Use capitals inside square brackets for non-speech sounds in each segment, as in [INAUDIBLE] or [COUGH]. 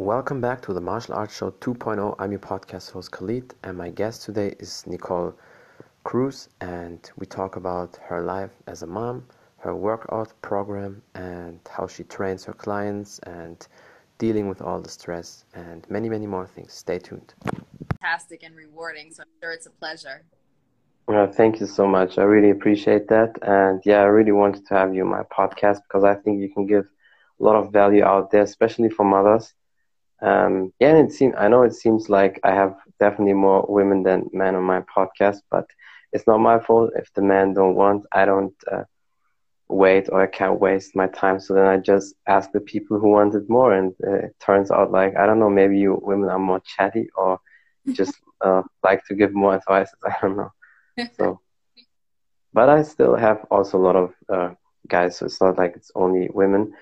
Welcome back to the Martial Arts Show 2.0. I'm your podcast host Khalid, and my guest today is Nicole Cruz, and we talk about her life as a mom, her workout program, and how she trains her clients, and dealing with all the stress, and many, many more things. Stay tuned. Fantastic and rewarding, so I'm sure it's a pleasure. Well, thank you so much. I really appreciate that, and yeah, I really wanted to have you on my podcast because I think you can give a lot of value out there, especially for mothers um, yeah, and it seems I know it seems like I have definitely more women than men on my podcast, but it's not my fault if the men don't want. I don't uh, wait or I can't waste my time. So then I just ask the people who wanted more, and uh, it turns out like I don't know, maybe you women are more chatty or [LAUGHS] just uh, like to give more advice. [LAUGHS] I don't know. [LAUGHS] So, but I still have also a lot of uh, guys, so it's not like it's only women.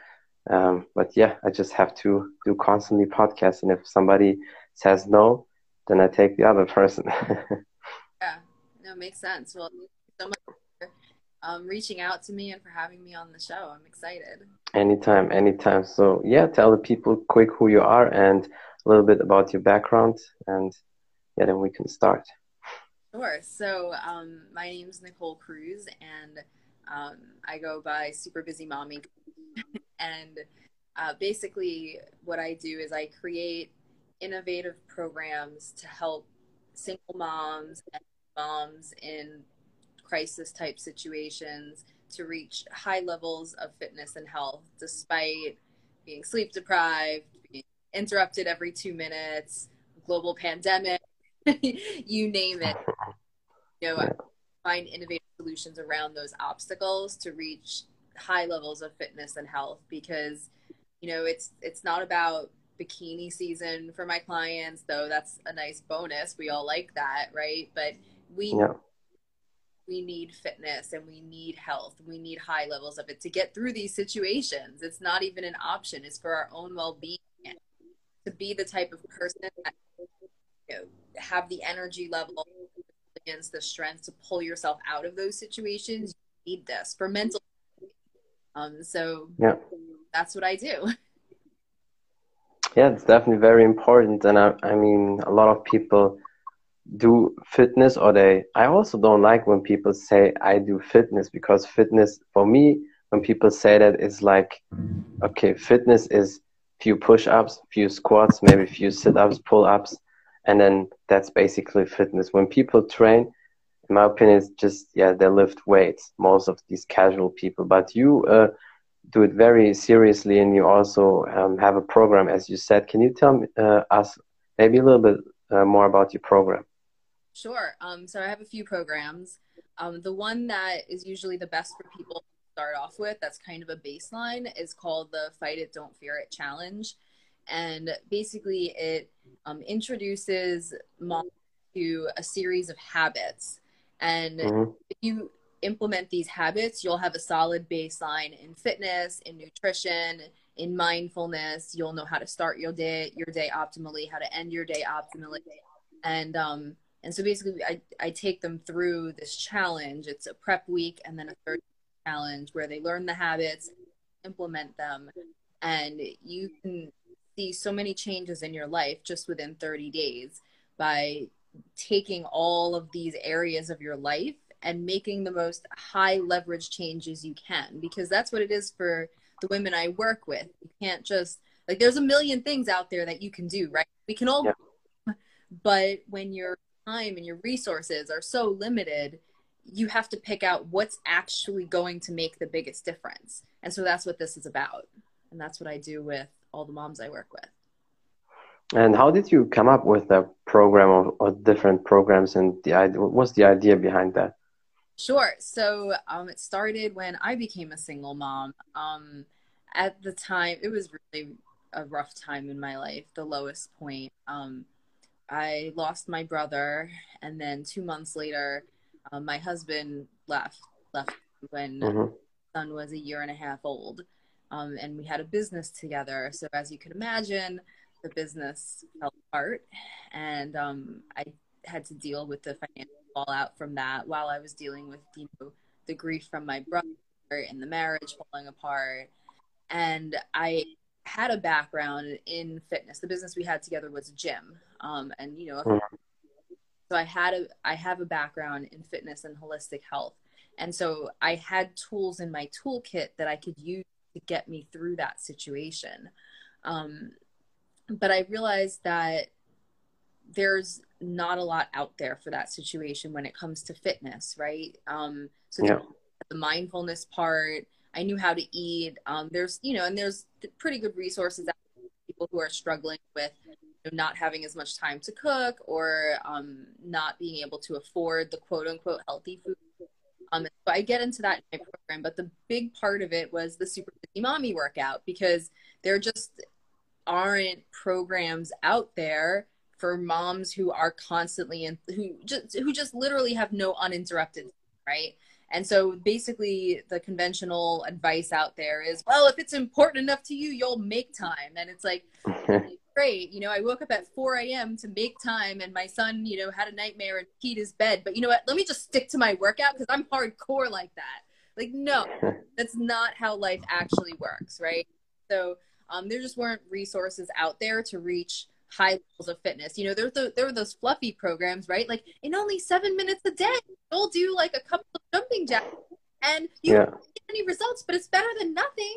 Um, but yeah, I just have to do constantly podcasts, and if somebody says no, then I take the other person. [LAUGHS] yeah, no, makes sense. Well, so much for um, reaching out to me and for having me on the show. I'm excited. Anytime, anytime. So yeah, tell the people quick who you are and a little bit about your background, and yeah, then we can start. Sure. So um, my name is Nicole Cruz, and um, I go by Super Busy Mommy [LAUGHS] and uh, basically, what I do is I create innovative programs to help single moms and moms in crisis type situations to reach high levels of fitness and health despite being sleep deprived, being interrupted every two minutes, global pandemic, [LAUGHS] you name it. [LAUGHS] You know, find innovative solutions around those obstacles to reach high levels of fitness and health because you know it's it's not about bikini season for my clients though that's a nice bonus. We all like that right? But we yeah. we need fitness and we need health. We need high levels of it to get through these situations. It's not even an option. It's for our own well-being to be the type of person that you know, have the energy level against the strength to pull yourself out of those situations. You need this for mental um, so yeah, that's what I do. Yeah, it's definitely very important, and I, I mean, a lot of people do fitness, or they. I also don't like when people say I do fitness because fitness for me, when people say that, it's like, okay, fitness is few push-ups, few squats, maybe few sit-ups, pull-ups, and then that's basically fitness. When people train, in my opinion, it's just yeah, they lift weights. Most of these casual people, but you uh, do it very seriously, and you also um, have a program, as you said. Can you tell me, uh, us maybe a little bit uh, more about your program? Sure. Um, so I have a few programs. Um, the one that is usually the best for people to start off with, that's kind of a baseline, is called the Fight It, Don't Fear It Challenge. And basically, it um, introduces moms to a series of habits and mm-hmm. if you implement these habits, you'll have a solid baseline in fitness, in nutrition, in mindfulness. You'll know how to start your day, your day optimally, how to end your day optimally. And um and so basically I, I take them through this challenge. It's a prep week and then a third challenge where they learn the habits, implement them, and you can see so many changes in your life just within 30 days by taking all of these areas of your life and making the most high leverage changes you can because that's what it is for the women I work with. You can't just like there's a million things out there that you can do, right? We can all yeah. but when your time and your resources are so limited, you have to pick out what's actually going to make the biggest difference. And so that's what this is about. And that's what I do with all the moms I work with. And how did you come up with the program or, or different programs and the idea? What's the idea behind that? Sure. So um, it started when I became a single mom. Um, at the time, it was really a rough time in my life, the lowest point. Um, I lost my brother, and then two months later, um, my husband left. Left when mm-hmm. son was a year and a half old, um, and we had a business together. So as you can imagine, the business fell apart, and um, I had to deal with the financial fallout from that while I was dealing with you know the grief from my brother and the marriage falling apart. And I had a background in fitness. The business we had together was a gym, um, and you know, Mhm. so I had a I have a background in fitness and holistic health, and so I had tools in my toolkit that I could use to get me through that situation. Um, but I realized that there's not a lot out there for that situation when it comes to fitness, right? Um, so Yeah. the mindfulness part, I knew how to eat. Um, there's, you know, and there's pretty good resources out there for people who are struggling with you know, not having as much time to cook or um, not being able to afford the quote unquote healthy food. Um, so I get into that in my program, but the big part of it was the super busy mommy workout because they're just aren't programs out there for moms who are constantly and who just who just literally have no uninterrupted right? And so basically the conventional advice out there is well if it's important enough to you you'll make time. And it's like [LAUGHS] great you know i woke up at 4 a.m to make time and my son you know had a nightmare and peed his bed. But you know what? Let me just stick to my workout because i'm hardcore like that. Like no [LAUGHS] that's not how life actually works right? So um, there just weren't resources out there to reach high levels of fitness. You know, there's the, there were those fluffy programs, right? Like in only seven minutes a day, you'll do like a couple of jumping jacks and you Yeah. don't get any results, but it's better than nothing.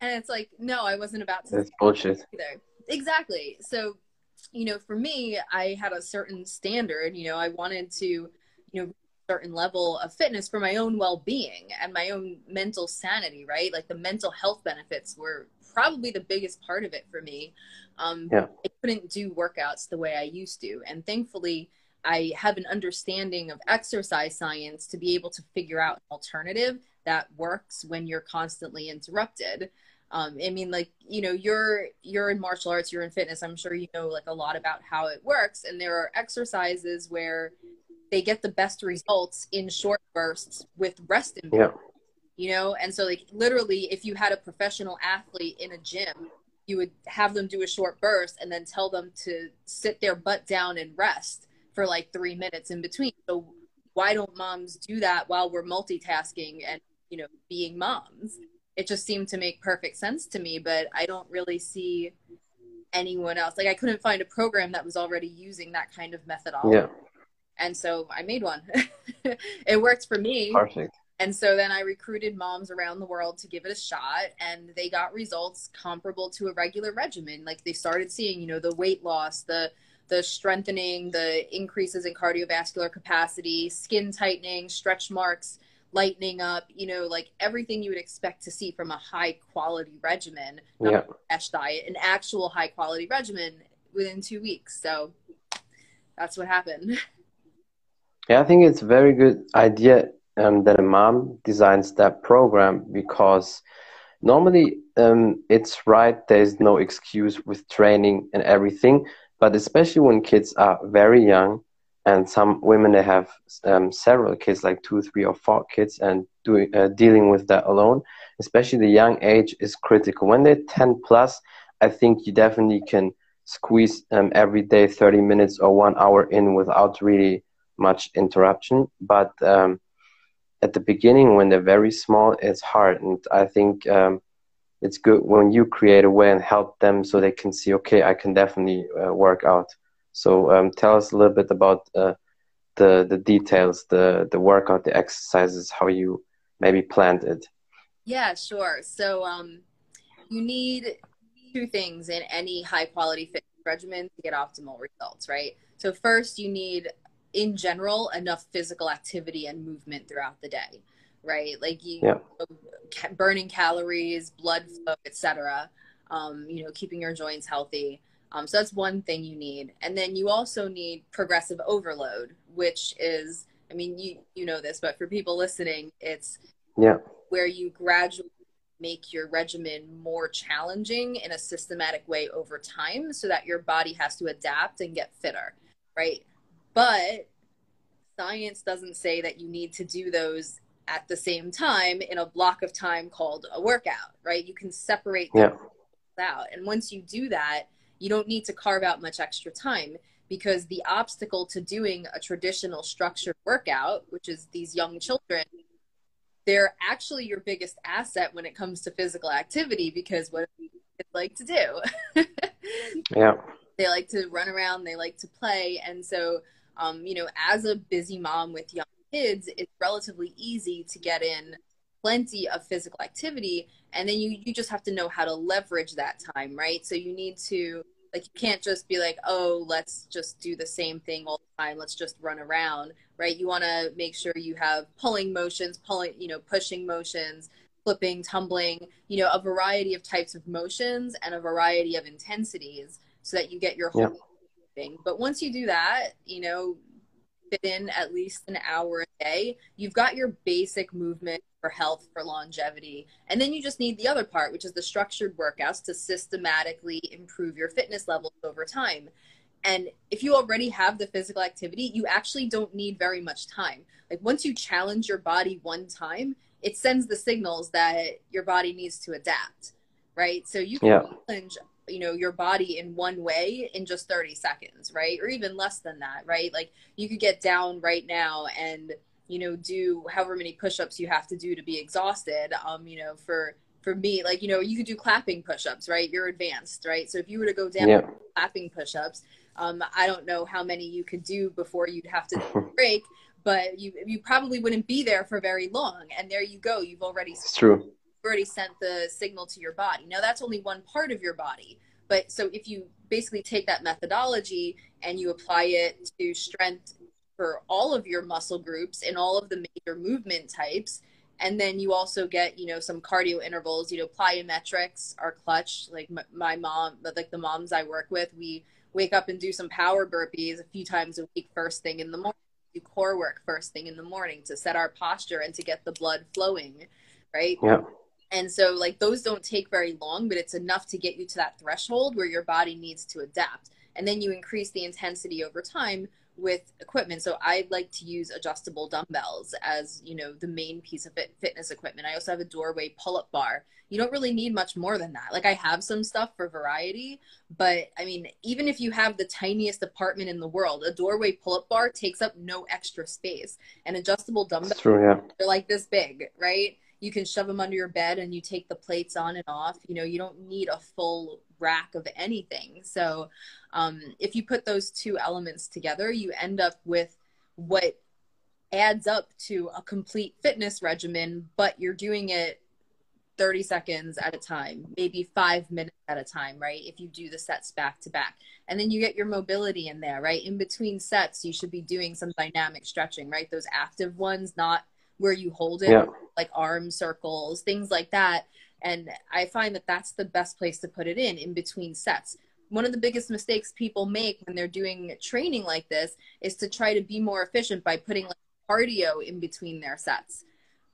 And it's like, no, I wasn't about to That's bullshit. either. Exactly. So, you know, for me, I had a certain standard. You know, I wanted to, you know, certain level of fitness for my own well-being and my own mental sanity. Right, like the mental health benefits were probably the biggest part of it for me. Um, Yeah. I couldn't do workouts the way I used to, and thankfully. I have an understanding of exercise science to be able to figure out an alternative that works when you're constantly interrupted um, i mean like you know you're you're in martial arts you're in fitness i'm sure you know like a lot about how it works and there are exercises where they get the best results in short bursts with rest in Yeah. You know? And so like literally if you had a professional athlete in a gym you would have them do a short burst and then tell them to sit their butt down and rest for like three minutes in between. So why don't moms do that while we're multitasking and you know being moms? It just seemed to make perfect sense to me but i don't really see anyone else. Like i couldn't find a program that was already using that kind of methodology. Yeah. and so i made one. [LAUGHS] It worked for me. Perfect. And so then I recruited moms around the world to give it a shot, and they got results comparable to a regular regimen. Like they started seeing, you know, the weight loss, the the strengthening, the increases in cardiovascular capacity, skin tightening, stretch marks, lightening up, you know, like everything you would expect to see from a high quality regimen, not Yeah. a crash diet, an actual high quality regimen within two weeks. So that's what happened. [LAUGHS] Yeah, I think it's a very good idea um, that a mom designs that program because normally um, it's right, there's no excuse with training and everything, but especially when kids are very young and some women they have um, several kids, like two, three, or four kids, and doing uh, dealing with that alone, especially the young age is critical. When they're 10 plus, I think you definitely can squeeze um, every day 30 minutes or one hour in without really much interruption. But um, at the beginning, when they're very small, it's hard. And I think um, it's good when you create a way and help them so they can see, okay, I can definitely uh, work out. So um, tell us a little bit about uh, the the details, the the workout, the exercises, how you maybe planned it. Yeah, sure. So um, you need two things in any high quality fitness regimen to get optimal results, right? So first, you need, in general, enough physical activity and movement throughout the day, right? Like you Yeah. ca- burning calories, blood flow, etc. Um, you know, keeping your joints healthy. Um, so that's one thing you need, and then you also need progressive overload, which is, I mean, you you know this, but for people listening, it's Yeah. where you gradually make your regimen more challenging in a systematic way over time so that your body has to adapt and get fitter, right? But science doesn't say that you need to do those at the same time in a block of time called a workout, right? You can separate Yeah. out. And once you do that, you don't need to carve out much extra time because the obstacle to doing a traditional structured workout, which is these young children, they're actually your biggest asset when it comes to physical activity because what kids like to do. [LAUGHS] yeah. They like to run around, they like to play. And so, um, you know, as a busy mom with young kids, it's relatively easy to get in plenty of physical activity. And then you, you just have to know how to leverage that time, right? So you need to, like, you can't just be like, oh, let's just do the same thing all the time. Let's just run around, right? You want to make sure you have pulling motions, pulling, you know, pushing motions, flipping, tumbling, you know, a variety of types of motions and a variety of intensities so that you get your whole thing. But once you do that, you know, fit in at least an hour a day, you've got your basic movement for health, for longevity. And then you just need the other part, which is the structured workouts to systematically improve your fitness levels over time. And if you already have the physical activity, you actually don't need very much time. Like once you challenge your body one time, it sends the signals that your body needs to adapt, right? So you can yeah. challenge you know your body in one way in just 30 seconds right or even less than that right like you could get down right now and you know do however many push-ups you have to do to be exhausted um you know for for me like you know you could do clapping push-ups right you're advanced right so if you were to go down yeah. clapping push-ups um i don't know how many you could do before you'd have to [LAUGHS] break but you you probably wouldn't be there for very long. And there you go. You've already it's true. Already sent the signal to your body. Now that's only one part of your body. But so if you basically take that methodology and you apply it to strength for all of your muscle groups and all of the major movement types, and then you also get you know some cardio intervals you know plyometrics are clutch like my, my mom like the moms i work with we wake up and do some power burpees a few times a week first thing in the morning do core work first thing in the morning to set our posture and to get the blood flowing, right? Yeah. And so, like, those don't take very long, but it's enough to get you to that threshold where your body needs to adapt. And then you increase the intensity over time with equipment. So I like to use adjustable dumbbells as, you know, the main piece of fit, fitness equipment. I also have a doorway pull-up bar. You don't really need much more than that. Like I have some stuff for variety, but I mean, even if you have the tiniest apartment in the world, a doorway pull-up bar takes up no extra space. And adjustable dumbbells true, yeah. they're like this big, right? You can shove them under your bed and you take the plates on and off. You know, you don't need a full rack of anything. So um, if you put those two elements together, you end up with what adds up to a complete fitness regimen, but you're doing it 30 seconds at a time, maybe five minutes at a time, right? If you do the sets back to back. And then you get your mobility in there, right? In between sets, you should be doing some dynamic stretching, right? Those active ones, not where you hold it, yeah. like arm circles, things like that. And I find that that's the best place to put it in, in between sets. One of the biggest mistakes people make when they're doing training like this is to try to be more efficient by putting like cardio in between their sets.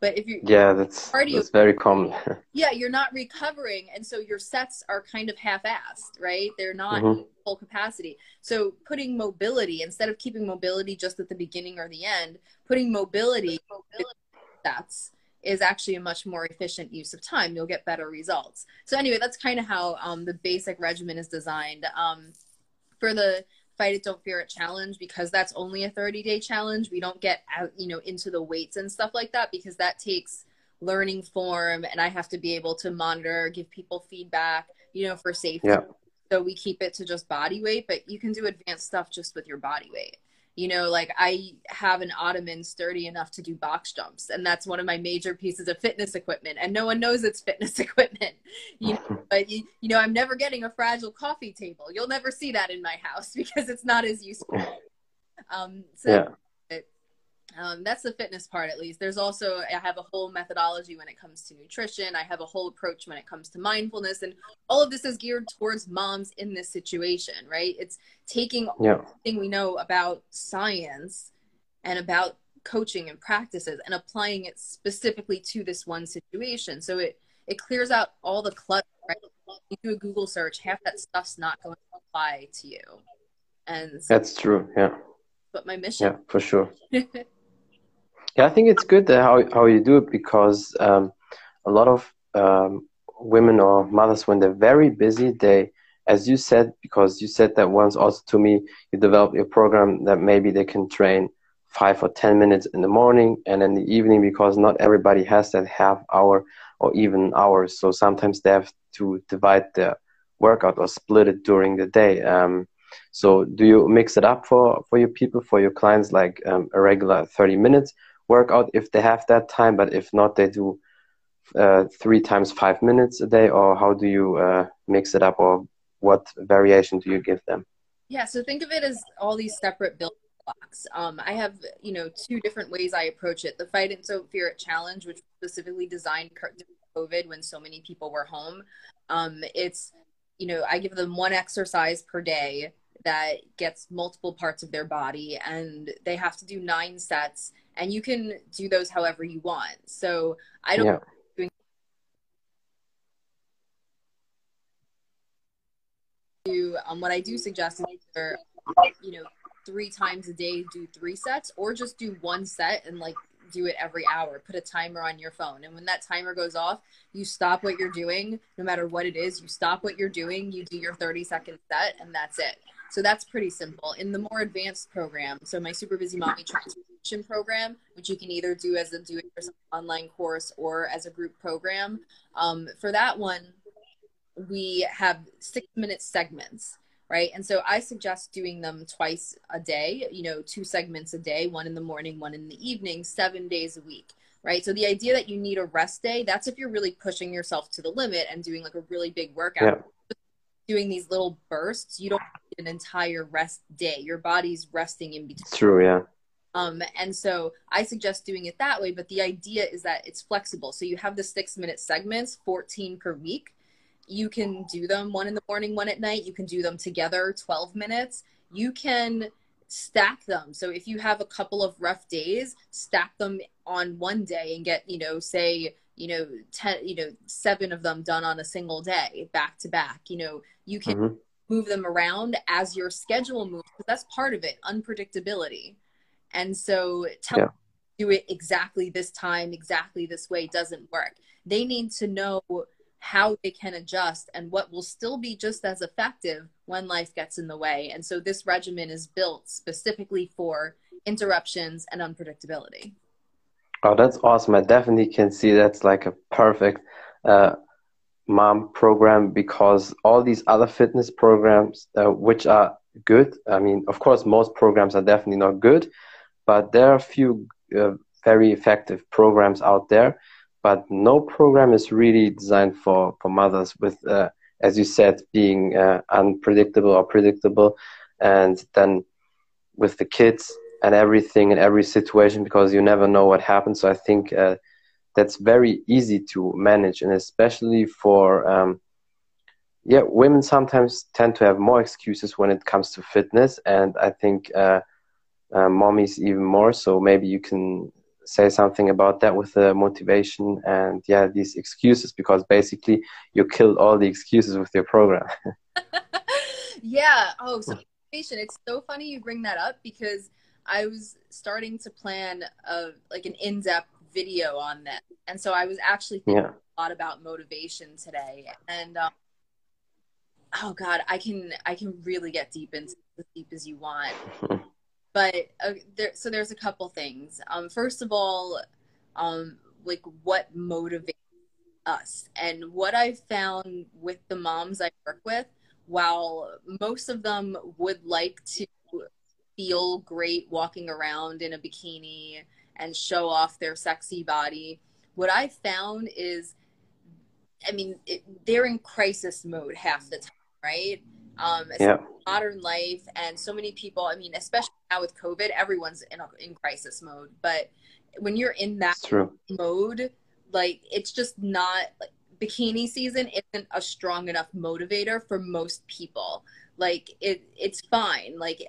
But if you yeah, that's cardio, that's very common. [LAUGHS] yeah, you're not recovering, and so your sets are kind of half-assed, right? They're not mm-hmm. full capacity. So putting mobility instead of keeping mobility just at the beginning or the end, putting mobility, mobility. sets is actually a much more efficient use of time. You'll get better results. So anyway, that's kind of how um, the basic regimen is designed. Um, for the fight it, don't fear it challenge, because that's only a 30 day challenge, we don't get out, you know, into the weights and stuff like that because that takes learning form and I have to be able to monitor, give people feedback, you know, for safety. Yeah. So we keep it to just body weight, but you can do advanced stuff just with your body weight you know like i have an ottoman sturdy enough to do box jumps and that's one of my major pieces of fitness equipment and no one knows it's fitness [LAUGHS] equipment you know [LAUGHS] but you, you know i'm never getting a fragile coffee table. You'll never see that in my house [LAUGHS] because it's not as useful. Um so yeah um, that's the fitness part at least. There's also i have a whole methodology when it comes to nutrition. I have a whole approach when it comes to mindfulness. And all of this is geared towards moms in this situation right? It's taking yeah. everything we know about science and about coaching and practices and applying it specifically to this one situation. So it it clears out all the clutter right? You do a google search half that stuff's not going to apply to you. And so that's true. Yeah. But my mission yeah for sure [LAUGHS] Yeah, I think it's good how how you do it because um, a lot of um, women or mothers, when they're very busy, they, as you said, because you said that once also to me, you develop a program that maybe they can train five or ten minutes in the morning and in the evening because not everybody has that half hour or even hours. So sometimes they have to divide the workout or split it during the day. Um, so do you mix it up for for your people for your clients like um, a regular 30 minutes workout if they have that time but if not they do uh, three times five minutes a day or how do you uh, mix it up or what variation do you give them? Yeah so think of it as all these separate building blocks. Um, i have you know two different ways i approach it. The fight and so fear it challenge which specifically designed during covid when so many people were home. Um, it's you know i give them one exercise per day that gets multiple parts of their body and they have to do nine sets and you can do those however you want so i don't yeah. do um, what i do suggest is either, you know three times a day do three sets or just do one set and like do it every hour. Put a timer on your phone. And when that timer goes off, you stop what you're doing, no matter what it is. You stop what you're doing, you do your 30 second set, and that's it. So that's pretty simple. In the more advanced program, so my Super Busy Mommy Transformation program, which you can either do as a do it yourself online course or as a group program, um, for that one, we have six minute segments right? And so I suggest doing them twice a day, you know, two segments a day, one in the morning, one in the evening, seven days a week, right? So the idea that you need a rest day, that's if you're really pushing yourself to the limit and doing like a really big workout. Yeah. Doing these little bursts, you don't an entire rest day. Your body's resting in between. True, yeah. Um, and so I suggest doing it that way, but the idea is that it's flexible. So you have the six minute segments, 14 per week you can do them one in the morning, one at night. You can do them together, 12 minutes. You can stack them. So if you have a couple of rough days, stack them on one day and get, you know, say, you know, 10, you know, seven of them done on a single day, back to back. You know, you can mm-hmm. Move them around as your schedule moves. That's part of it, unpredictability. And so tell yeah. do it exactly this time, exactly this way doesn't work. They need to know how they can adjust and what will still be just as effective when life gets in the way. And so this regimen is built specifically for interruptions and unpredictability. Oh, that's awesome. I definitely can see that's like a perfect uh, mom program because all these other fitness programs, uh, which are good, I mean, of course, most programs are definitely not good, but there are a few uh, very effective programs out there. But no program is really designed for for mothers with uh, as you said being uh, unpredictable or predictable. And then with the kids and everything and every situation because you never know what happens. So i think uh, that's very easy to manage and especially for um, yeah women sometimes tend to have more excuses when it comes to fitness and i think uh, uh, mommies even more so maybe you can say something about that with the motivation and yeah these excuses because basically you killed all the excuses with your program. [LAUGHS] Yeah. Oh so motivation. It's so funny you bring that up because i was starting to plan a like an in-depth video on that and so i was actually thinking yeah. a lot about motivation today. And um, oh god i can i can really get deep into as deep as you want. But uh, there so there's a couple things. Um, first of all um, like what motivates us? And what i've found with the moms i work with while most of them would like to feel great walking around in a bikini and show off their sexy body. What i found is i mean it, they're in crisis mode half the time right? Um, yeah. modern life and so many people i mean especially now with covid everyone's in, a, in crisis mode. But when you're in that mode like it's just not like bikini season isn't a strong enough motivator for most people. Like it it's fine. Like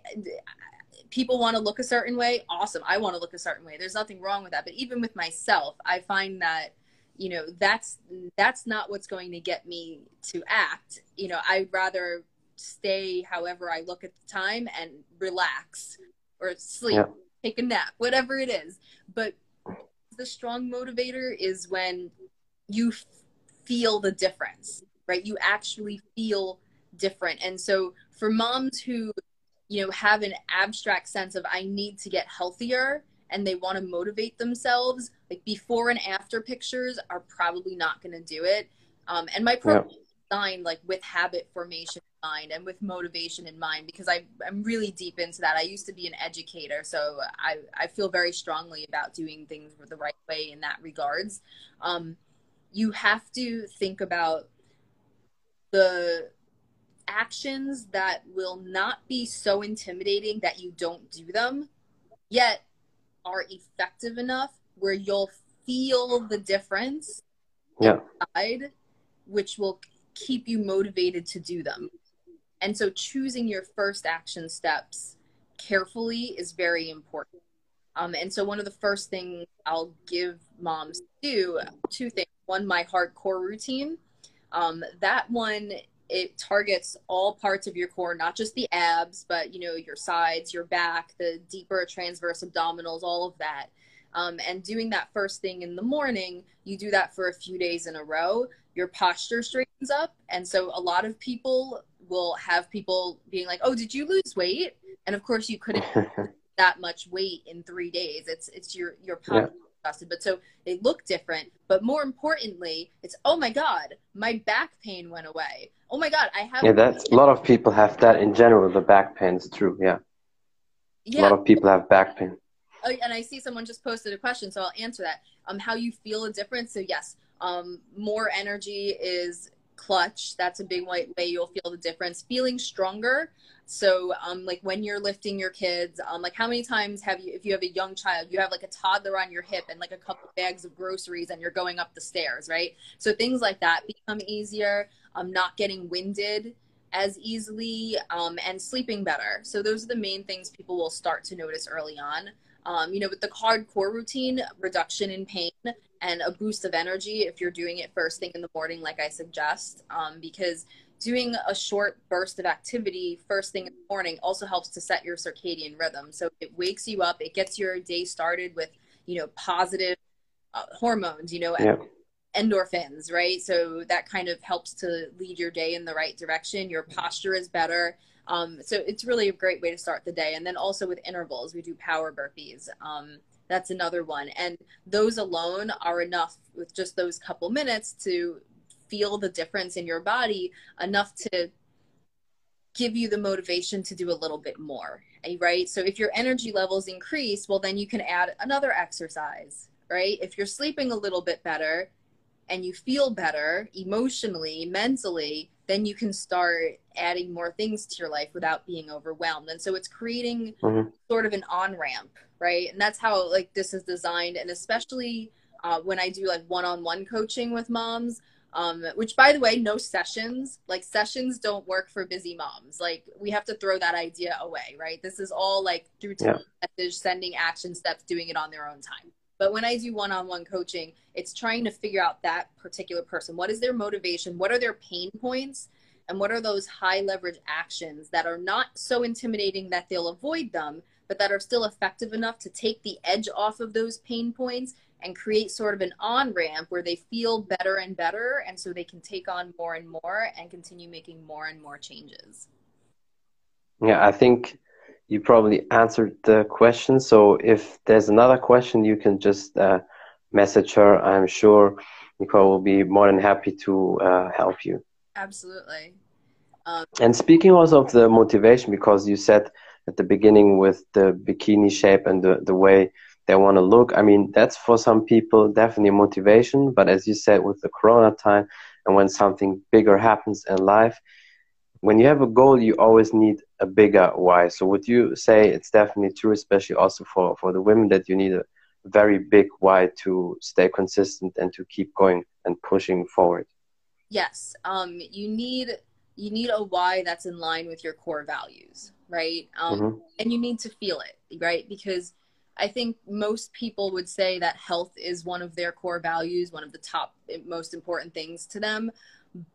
people want to look a certain way awesome i want to look a certain way there's nothing wrong with that but even with myself i find that you know that's that's not what's going to get me to act you know i'd rather stay however I look at the time and relax or sleep, yeah. take a nap, whatever it is. But the strong motivator is when you f- feel the difference, right? You actually feel different. And so for moms who you know, have an abstract sense of I need to get healthier and they want to motivate themselves, like before and after pictures are probably not going to do it. Um, and my program yeah. designed like with habit formation in mind and with motivation in mind because I, I'm really deep into that. I used to be an educator, so I, I feel very strongly about doing things the right way in that regards. Um, you have to think about the actions that will not be so intimidating that you don't do them, yet are effective enough where you'll feel the difference yeah. inside, which will keep you motivated to do them. And so choosing your first action steps carefully is very important. Um, and so one of the first things I'll give moms to do, two things. One, my hardcore routine. Um, that one it targets all parts of your core, not just the abs, but you know your sides, your back, the deeper transverse abdominals, all of that. Um, and doing that first thing in the morning, you do that for a few days in a row. Your posture straightens up, and so a lot of people will have people being like, "Oh, did you lose weight?" And of course, you couldn't [LAUGHS] that much weight in three days. It's it's your your posture. Yeah adjusted. But so they look different. But more importantly, it's oh my god, my back pain went away. Oh my god, I have. Yeah, that's a lot of people have that in general. The back pain is true. Yeah. Yeah. A lot of people have back pain. Oh, and I see someone just posted a question, so I'll answer that. Um, how you feel a difference? So yes, um, more energy is clutch. That's a big way, way you'll feel the difference. Feeling stronger. So, um, like when you're lifting your kids, um, like how many times have you, if you have a young child, you have like a toddler on your hip and like a couple bags of groceries and you're going up the stairs, right? So things like that become easier. Um, not getting winded as easily, um, and sleeping better. So those are the main things people will start to notice early on. Um, you know, with the hardcore routine, reduction in pain and a boost of energy if you're doing it first thing in the morning, like I suggest, um, because doing a short burst of activity first thing in the morning also helps to set your circadian rhythm. So it wakes you up, it gets your day started with, you know, positive uh, hormones, you know, yeah. endorphins, right? So that kind of helps to lead your day in the right direction. Your posture is better. Um, so it's really a great way to start the day. And then also with intervals, we do power burpees. Um, that's another one. And those alone are enough with just those couple minutes to feel the difference in your body enough to give you the motivation to do a little bit more eh, right so if your energy levels increase well then you can add another exercise right if you're sleeping a little bit better and you feel better emotionally mentally then you can start adding more things to your life without being overwhelmed and so it's creating mm-hmm. sort of an on ramp right and that's how like this is designed and especially uh, when i do like one-on-one coaching with moms um, which by the way, no sessions, like sessions don't work for busy moms. Like we have to throw that idea away, right? This is all like through yeah. message, sending action steps, doing it on their own time. But when I do one-on-one coaching, it's trying to figure out that particular person. What is their motivation? What are their pain points? And what are those high leverage actions that are not so intimidating that they'll avoid them, but that are still effective enough to take the edge off of those pain points and create sort of an on ramp where they feel better and better. And so they can take on more and more and continue making more and more changes. Yeah, I think you probably answered the question. So if there's another question, you can just uh, message her. I'm sure Nicole will be more than happy to uh, help you. Absolutely. Um, and speaking also of the motivation, because you said at the beginning with the bikini shape and the, the way they want to look. I mean, that's for some people definitely motivation. But as you said, with the Corona time and when something bigger happens in life, when you have a goal, you always need a bigger why. So would you say it's definitely true, especially also for, for the women, that you need a very big why to stay consistent and to keep going and pushing forward? Yes. Um, you need you need a why that's in line with your core values, right? Um, mm-hmm. And you need to feel it, right? Because I think most people would say that health is one of their core values, one of the top most important things to them.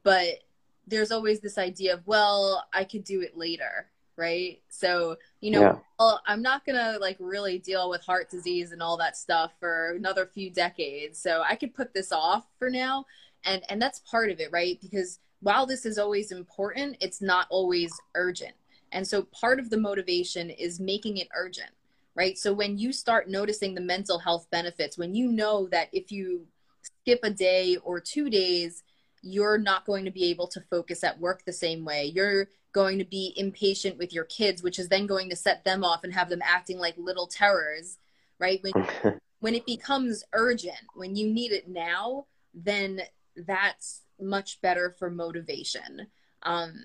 But there's always this idea of, well, I could do it later, right? So, you know, yeah. well, I'm not going to like really deal with heart disease and all that stuff for another few decades. So I could put this off for now. And and that's part of it, right? Because while this is always important, it's not always urgent And so part of the motivation is making it urgent, right? So when you start noticing the mental health benefits, when you know that if you skip a day or two days, you're not going to be able to focus at work the same way. You're going to be impatient with your kids, which is then going to set them off and have them acting like little terrors, right? When, when it becomes urgent, when you need it now, then that's much better for motivation. Um,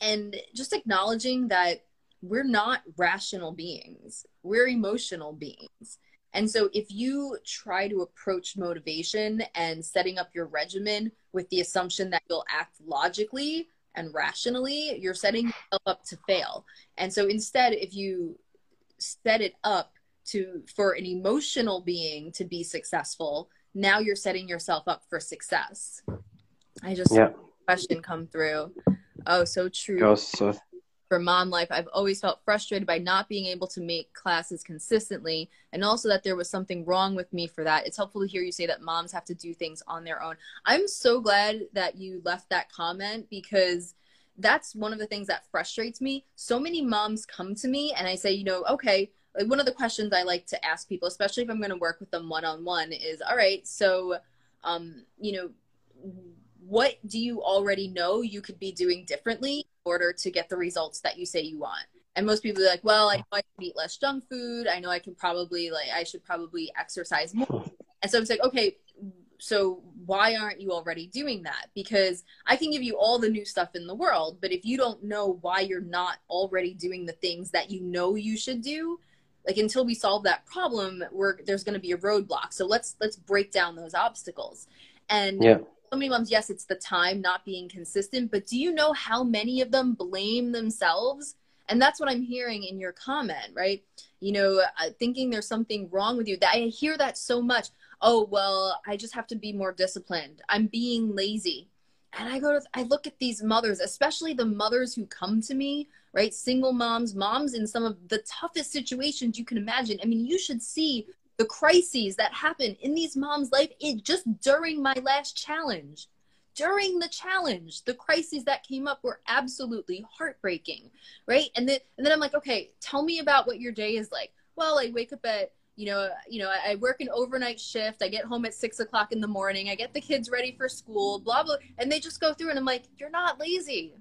and just acknowledging that we're not rational beings, we're emotional beings. And so if you try to approach motivation and setting up your regimen with the assumption that you'll act logically and rationally, you're setting yourself up to fail. And so instead, if you set it up to for an emotional being to be successful, now you're setting yourself up for success. I just yeah. question come through. Oh, so true. so for mom life, I've always felt frustrated by not being able to make classes consistently and also that there was something wrong with me for that. It's helpful to hear you say that moms have to do things on their own. I'm so glad that you left that comment because that's one of the things that frustrates me. So many moms come to me and I say, you know, okay, like one of the questions I like to ask people, especially if I'm going to work with them one on one, is all right, so, um, you know, what do you already know you could be doing differently in order to get the results that you say you want? And most people are like, well, I know I can eat less junk food. I know I can probably like I should probably exercise more. And so it's like, okay, so why aren't you already doing that? Because I can give you all the new stuff in the world, but if you don't know why you're not already doing the things that you know you should do, like until we solve that problem, we're there's going to be a roadblock. So let's let's break down those obstacles. And yeah many moms, yes, it's the time not being consistent, but do you know how many of them blame themselves? And that's what I'm hearing in your comment, right? You know, uh, thinking there's something wrong with you. That I hear that so much. Oh, well, I just have to be more disciplined. I'm being lazy. And I go to, I look at these mothers, especially the mothers who come to me, right? Single moms, moms in some of the toughest situations you can imagine. I mean, you should see the crises that happen in these moms' life it just during my last challenge. During the challenge the crises that came up were absolutely heartbreaking right? And then and then i'm like okay tell me about what your day is like. Well i wake up at you know you know i work an overnight shift. I get home at six o'clock in the morning. I get the kids ready for school blah blah and they just go through and i'm like you're not lazy.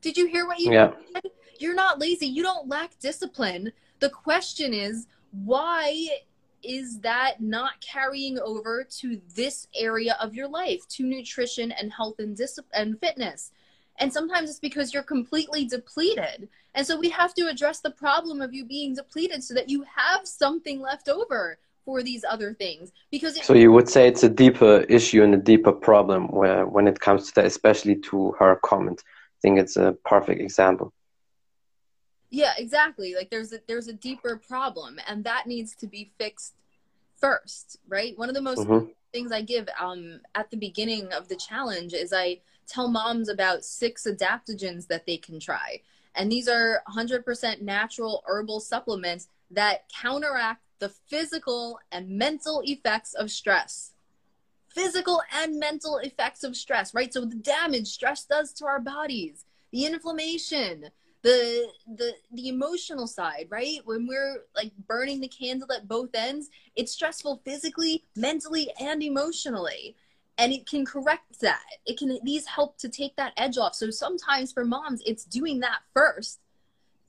Did you hear what you yeah. said? You're not lazy. You don't lack discipline. The question is why is that not carrying over to this area of your life, to nutrition and health and discipline and fitness? And sometimes it's because you're completely depleted. And so we have to address the problem of you being depleted so that you have something left over for these other things because so you would say it's a deeper issue and a deeper problem where when it comes to that especially to her comment i think it's a perfect example yeah exactly. Like there's a there's a deeper problem and that needs to be fixed first right? One of the most mm-hmm. things i give um at the beginning of the challenge is i tell moms about six adaptogens that they can try. And these are 100% natural herbal supplements that counteract the physical and mental effects of stress. Physical and mental effects of stress right? So the damage stress does to our bodies the inflammation the the the emotional side right? When we're like burning the candle at both ends it's stressful physically mentally and emotionally. And it can correct that. It can least help to take that edge off. So sometimes for moms it's doing that first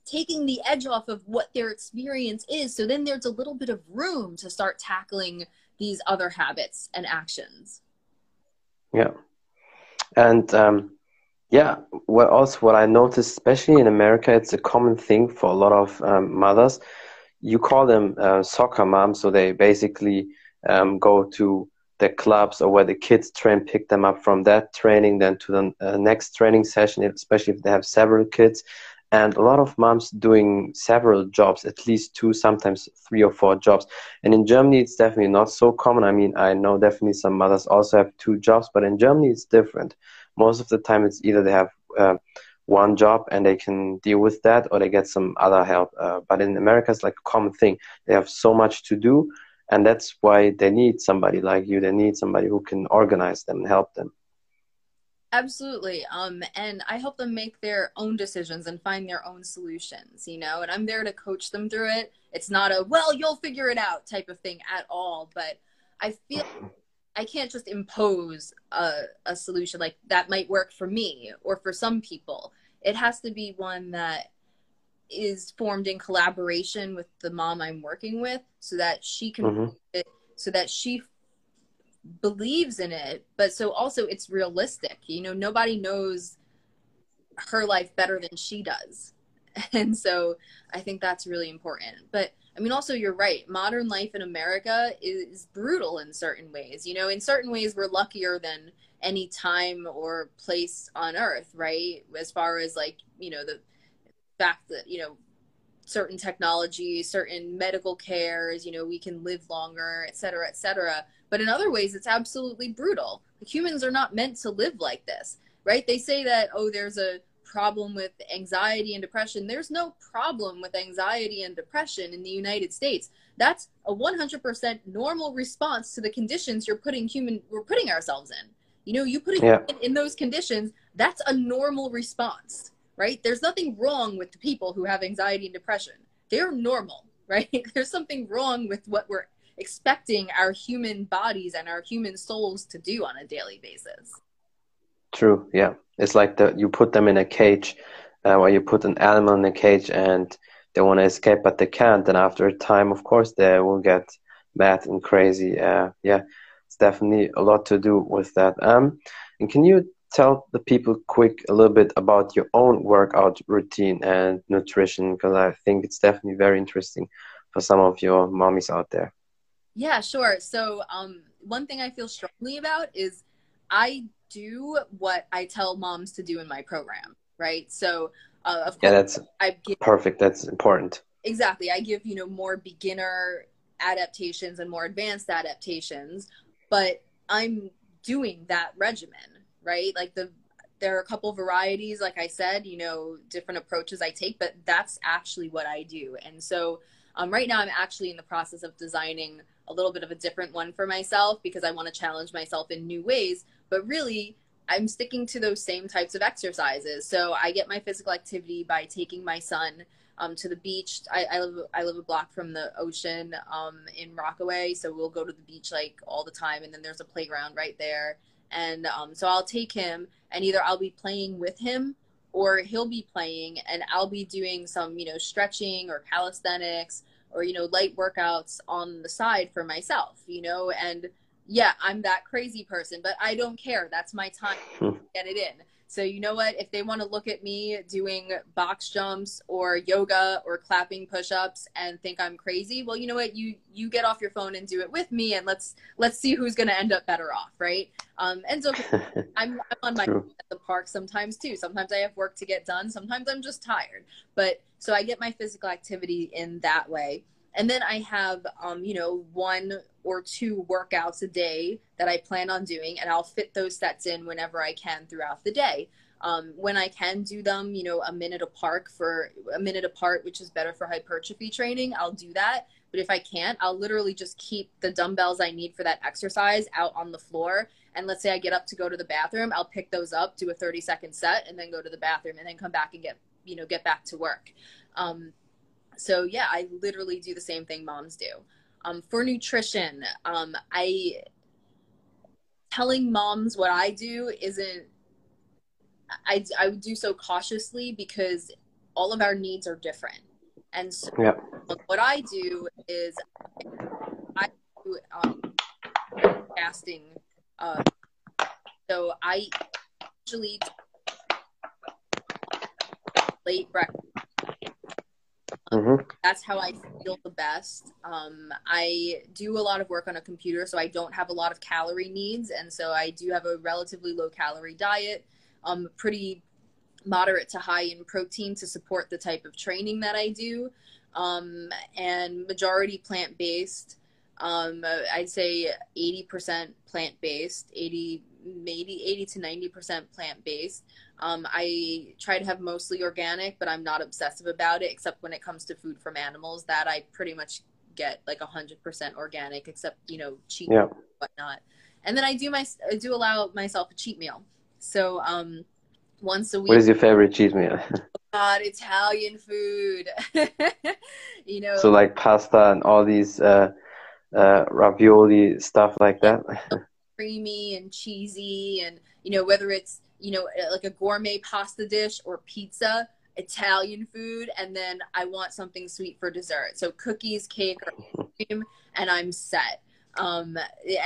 taking the edge off of what their experience is. So then there's a little bit of room to start tackling these other habits and actions. Yeah. And um yeah, well, also what I noticed, especially in America, it's a common thing for a lot of um, mothers. You call them uh, soccer moms, so they basically um, go to the clubs or where the kids train, pick them up from that training, then to the uh, next training session, especially if they have several kids. And a lot of moms doing several jobs, at least two, sometimes three or four jobs. And in Germany, it's definitely not so common. I mean, I know definitely some mothers also have two jobs, but in Germany, it's different most of the time it's either they have uh, one job and they can deal with that or they get some other help uh, but in america it's like a common thing they have so much to do and that's why they need somebody like you they need somebody who can organize them and help them Absolutely. Um, and I help them make their own decisions and find their own solutions, you know, and I'm there to coach them through it. It's not a, well, you'll figure it out type of thing at all. But I feel I can't just impose a, a solution like that might work for me or for some people. It has to be one that is formed in collaboration with the mom I'm working with so that she can, mm-hmm. so that she believes in it but so also it's realistic you know nobody knows her life better than she does [LAUGHS] and so i think that's really important but i mean also you're right modern life in america is brutal in certain ways you know in certain ways we're luckier than any time or place on earth right as far as like you know the fact that you know certain technology certain medical cares you know we can live longer et cetera et cetera but in other ways, it's absolutely brutal. Humans are not meant to live like this, right? They say that, oh, there's a problem with anxiety and depression. There's no problem with anxiety and depression in the United States. That's a 100% normal response to the conditions you're putting human we're putting ourselves in. You know, you put yeah. in, in those conditions, that's a normal response, right? There's nothing wrong with the people who have anxiety and depression. They're normal, [LAUGHS] right? There's something wrong with what we're expecting our human bodies and our human souls to do on a daily basis. True. Yeah, it's like the you put them in a cage, uh, or you put an animal in a cage and they want to escape but they can't. And after a time, of course, they will get mad and crazy. Uh, yeah, it's definitely a lot to do with that. Um, and can you tell the people quick a little bit about your own workout routine and nutrition? Because I think it's definitely very interesting for some of your mommies out there. Yeah, sure. So, um, one thing I feel strongly about is I do what I tell moms to do in my program, right? So, uh, of course, yeah, that's I give, perfect. That's important. Exactly. I give you know more beginner adaptations and more advanced adaptations, but I'm doing that regimen, right? Like the there are a couple varieties, like I said, you know, different approaches I take, but that's actually what I do. And so, um, right now, I'm actually in the process of designing a little bit of a different one for myself because I want to challenge myself in new ways. But really, I'm sticking to those same types of exercises. So I get my physical activity by taking my son um, to the beach. I, I, live I live a block from the ocean um, in Rockaway, so we'll go to the beach like all the time, and then there's a playground right there. And um, so I'll take him, and either I'll be playing with him, or he'll be playing, and I'll be doing some you know stretching or calisthenics or you know light workouts on the side for myself you know and yeah i'm that crazy person but i don't care. That's my time. Hmm. get it in. So you know what? If they want to look at me doing box jumps or yoga or clapping push-ups and think i'm crazy well you know what? You you get off your phone and do it with me and let's let's see who's going to end up better off right? Um and so [LAUGHS] I'm, I'm on my True. at the park sometimes too. Sometimes i have work to get done. Sometimes i'm just tired. But so I get my physical activity in that way. And then I have, um, you know, one or two workouts a day that I plan on doing, and I'll fit those sets in whenever I can throughout the day. Um, when I can do them, you know, a minute apart for a minute apart, which is better for hypertrophy training, I'll do that. But if I can't, I'll literally just keep the dumbbells I need for that exercise out on the floor. And let's say I get up to go to the bathroom, I'll pick those up, do a 30 second set, and then go to the bathroom and then come back and get you know get back to work um, so yeah i literally do the same thing moms do um, for nutrition um, i telling moms what i do isn't I, I would do so cautiously because all of our needs are different and so yep. what i do is i do um, fasting uh, so i usually late breakfast. Mm-hmm. That's how I feel the best. Um, I do a lot of work on a computer, so I don't have a lot of calorie needs, and so I do have a relatively low calorie diet. Um, pretty moderate to high in protein to support the type of training that I do, um, and majority plant based. Um, I'd say 80% plant based, 80 maybe 80 to 90% plant based. Um, I try to have mostly organic, but I'm not obsessive about it, except when it comes to food from animals. That I pretty much get like 100% organic, except you know cheat yeah. whatnot. And then I do my I do allow myself a cheat meal. So um, once a week. What is your favorite cheat meal? [LAUGHS] God, Italian food. [LAUGHS] you know. So like pasta and all these uh, uh, ravioli stuff like that. creamy and cheesy, and you know whether it's you know like a gourmet pasta dish or pizza. Italian food, and then I want something sweet for dessert. So cookies, cake, or [LAUGHS] cream, and I'm set. Um,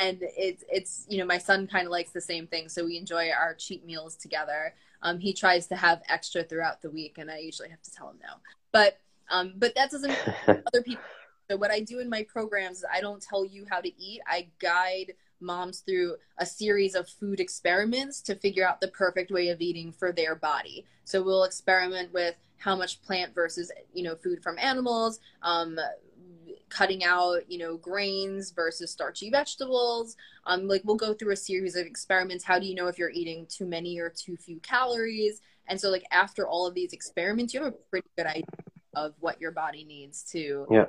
and it's it's you know my son kind of likes the same thing, so we enjoy our cheat meals together. Um, he tries to have extra throughout the week, and I usually have to tell him no. But um, but that doesn't [LAUGHS] other people. So what I do in my programs is I don't tell you how to eat. I guide moms through a series of food experiments to figure out the perfect way of eating for their body. So we'll experiment with how much plant versus you know food from animals, um, cutting out you know grains versus starchy vegetables um like we'll go through a series of experiments how do you know if you're eating too many or too few calories and so like after all of these experiments you have a pretty good idea of what your body needs to yeah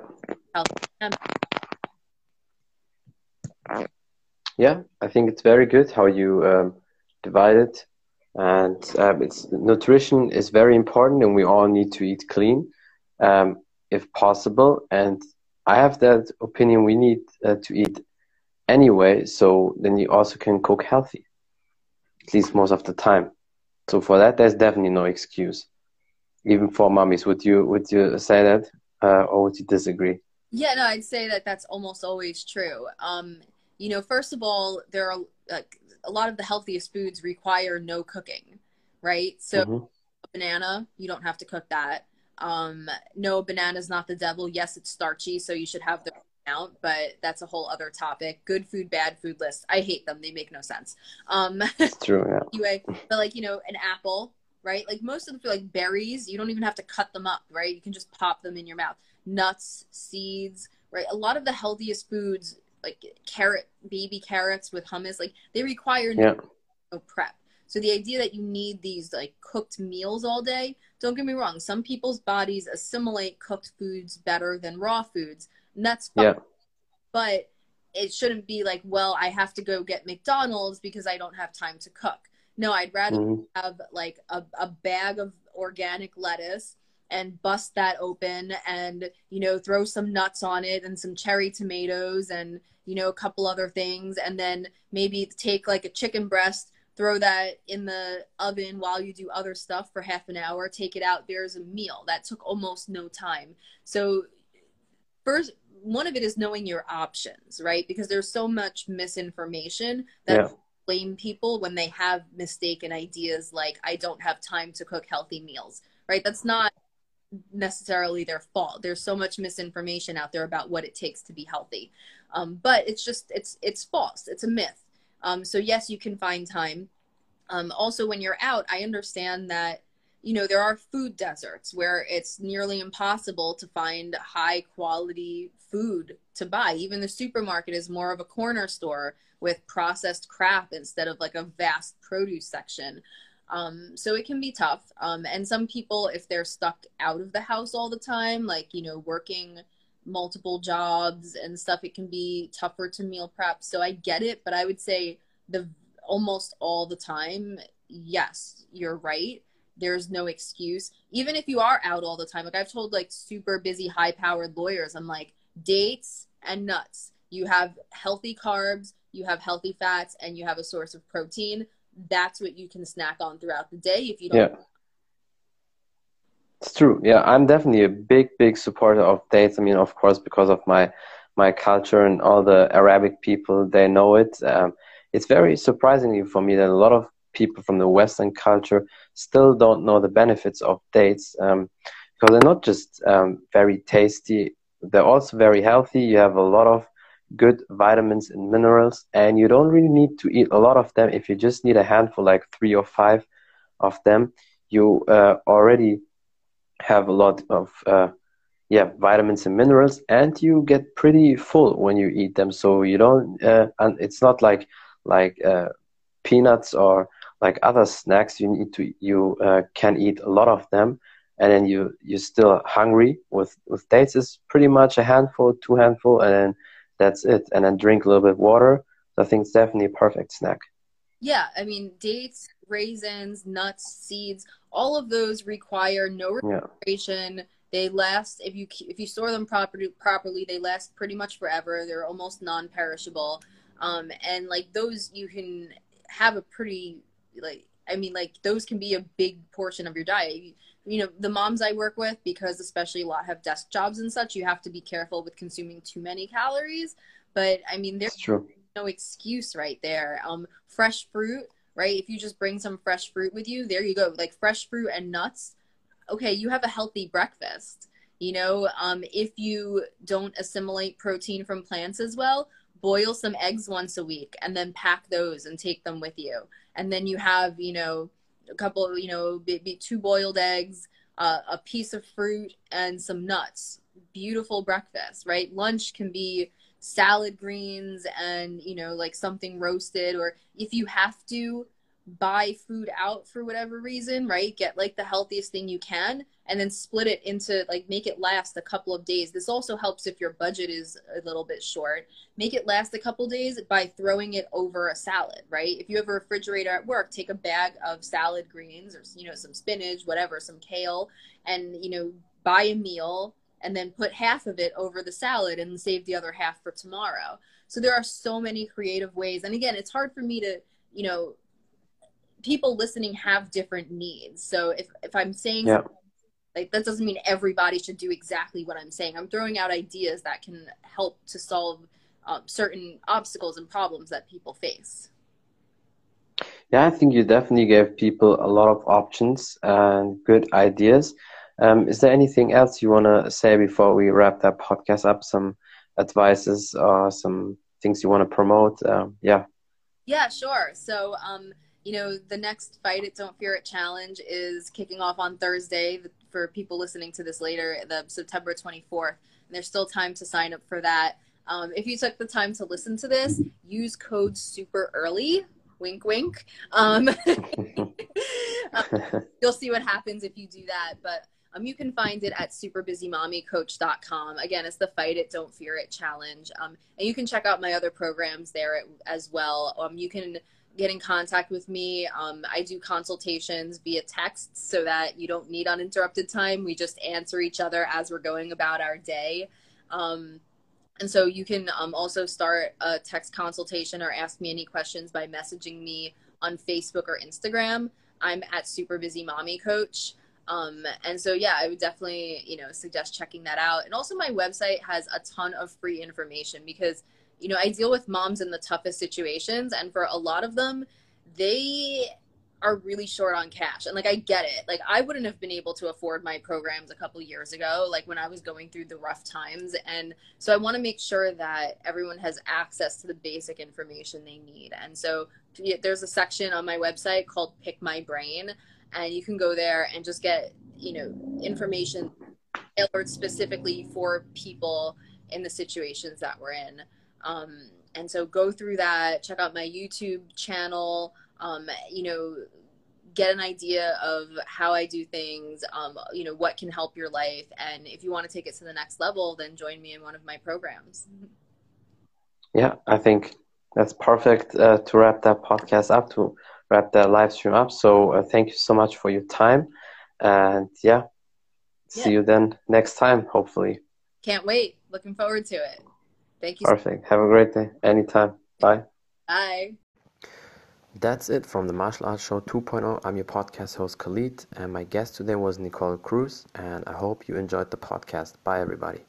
yeah i think it's very good how you um, divide it and um, it's nutrition is very important and we all need to eat clean um, if possible and I have that opinion. We need uh, to eat anyway, so then you also can cook healthy, at least most of the time. So for that, there's definitely no excuse, even for mummies. Would you would you say that, uh, or would you disagree? Yeah, no, I'd say that that's almost always true. Um, you know, first of all, there are like a lot of the healthiest foods require no cooking, right? So, mm-hmm. banana, you don't have to cook that. Um, no, banana's not the devil. Yes, it's starchy, so you should have the amount, but that's a whole other topic. Good food, bad food list. I hate them. They make no sense. Um, it's true. Yeah. [LAUGHS] anyway, but like you know, an apple, right? Like most of the like berries, you don't even have to cut them up, right? You can just pop them in your mouth. Nuts, seeds, right? A lot of the healthiest foods, like carrot, baby carrots with hummus, like they require no, yeah. no prep. So the idea that you need these like cooked meals all day, don't get me wrong, some people's bodies assimilate cooked foods better than raw foods. And that's fine. Yeah. But it shouldn't be like, well, I have to go get McDonald's because I don't have time to cook. No, I'd rather mm-hmm. have like a, a bag of organic lettuce and bust that open and you know throw some nuts on it and some cherry tomatoes and you know a couple other things and then maybe take like a chicken breast throw that in the oven while you do other stuff for half an hour, take it out, there's a meal. That took almost no time. So, first, one of it is knowing your options, right? Because there's so much misinformation that yeah. blame people when they have mistaken ideas like, I don't have time to cook healthy meals, right? That's not necessarily their fault. There's so much misinformation out there about what it takes to be healthy. Um, but it's just, it's, it's false. It's a myth um, so yes, you can find time. Um, also, when you're out, I understand that you know there are food deserts where it's nearly impossible to find high quality food to buy. Even the supermarket is more of a corner store with processed crap instead of like a vast produce section. Um, so it can be tough. Um, and some people, if they're stuck out of the house all the time, like, you know, working multiple jobs and stuff, it can be tougher to meal prep. So I get it, but I would say the almost all the time, yes, you're right. There's no excuse. Even if you are out all the time, like I've told like super busy, high powered lawyers, I'm like, dates and nuts. You have healthy carbs, you have healthy fats, and you have a source of protein. That's what you can snack on throughout the day if you don't yeah it's true. Yeah, I'm definitely a big, big supporter of dates. I mean, of course, because of my my culture and all the Arabic people, they know it. Um, it's very surprisingly for me that a lot of people from the Western culture still don't know the benefits of dates um, because they're not just um, very tasty; they're also very healthy. You have a lot of good vitamins and minerals, and you don't really need to eat a lot of them. If you just need a handful, like three or five of them, you uh, already have a lot of uh, yeah vitamins and minerals and you get pretty full when you eat them so you don't uh, and it's not like like uh, peanuts or like other snacks you need to you uh, can eat a lot of them and then you you're still hungry with with dates is pretty much a handful two handful and then that's it and then drink a little bit of water so i think it's definitely a perfect snack Yeah, I mean dates, raisins, nuts, seeds, all of those require no refrigeration. Yeah. They last if you if you store them properly properly, they last pretty much forever. They're almost non-perishable. Um, and like those you can have a pretty like I mean like those can be a big portion of your diet. You, you know the moms I work with because especially a lot have desk jobs and such. You have to be careful with consuming too many calories. But I mean there's no excuse right there. Um, fresh fruit right? If you just bring some fresh fruit with you, there you go. Like fresh fruit and nuts. Okay, you have a healthy breakfast. You know, um, if you don't assimilate protein from plants as well, boil some eggs once a week and then pack those and take them with you. And then you have, you know, a couple, you know, maybe two boiled eggs, uh, a piece of fruit, and some nuts. Beautiful breakfast, right? Lunch can be salad greens and you know like something roasted or if you have to buy food out for whatever reason right get like the healthiest thing you can and then split it into like make it last a couple of days this also helps if your budget is a little bit short make it last a couple days by throwing it over a salad right if you have a refrigerator at work take a bag of salad greens or you know some spinach whatever some kale and you know buy a meal and then put half of it over the salad and save the other half for tomorrow. So there are so many creative ways. And again, it's hard for me to, you know, people listening have different needs. So if, if I'm saying yeah. like that doesn't mean everybody should do exactly what I'm saying. I'm throwing out ideas that can help to solve um, certain obstacles and problems that people face. Yeah, I think you definitely gave people a lot of options and good ideas. Um, is there anything else you want to say before we wrap that podcast up? Some advices or some things you want to promote? Um, yeah. Yeah, sure. So, um, you know, the next Fight It, Don't Fear It challenge is kicking off on Thursday for people listening to this later, the September 24th. And there's still time to sign up for that. Um, if you took the time to listen to this, use code super early. Wink, wink. Um, [LAUGHS] [LAUGHS] you'll see what happens if you do that. But um, you can find it at superbusymommycoach.com. Again, it's the Fight It, Don't Fear It challenge. Um, and you can check out my other programs there as well. Um, you can get in contact with me. Um, I do consultations via text so that you don't need uninterrupted time. We just answer each other as we're going about our day. Um, and so you can um, also start a text consultation or ask me any questions by messaging me on Facebook or Instagram. I'm at Super Busy Mommy Coach. Um, and so, yeah, I would definitely, you know, suggest checking that out. And also, my website has a ton of free information because, you know, I deal with moms in the toughest situations, and for a lot of them, they are really short on cash. And like, I get it. Like, I wouldn't have been able to afford my programs a couple years ago, like when I was going through the rough times. And so, I want to make sure that everyone has access to the basic information they need. And so, there's a section on my website called Pick My Brain and you can go there and just get you know information tailored specifically for people in the situations that we're in um, and so go through that check out my youtube channel um, you know get an idea of how i do things um, you know what can help your life and if you want to take it to the next level then join me in one of my programs [LAUGHS] yeah i think that's perfect uh, to wrap that podcast up to wrap that live stream up. So uh, thank you so much for your time. And yeah, see you then next time, hopefully. Can't wait. Looking forward to it. Thank you. Perfect. Have a great day. Anytime. Bye. Bye. That's it from the Martial Arts Show 2.0. I'm your podcast host, Khalid, and my guest today was Nicole Cruz. And I hope you enjoyed the podcast. Bye, everybody.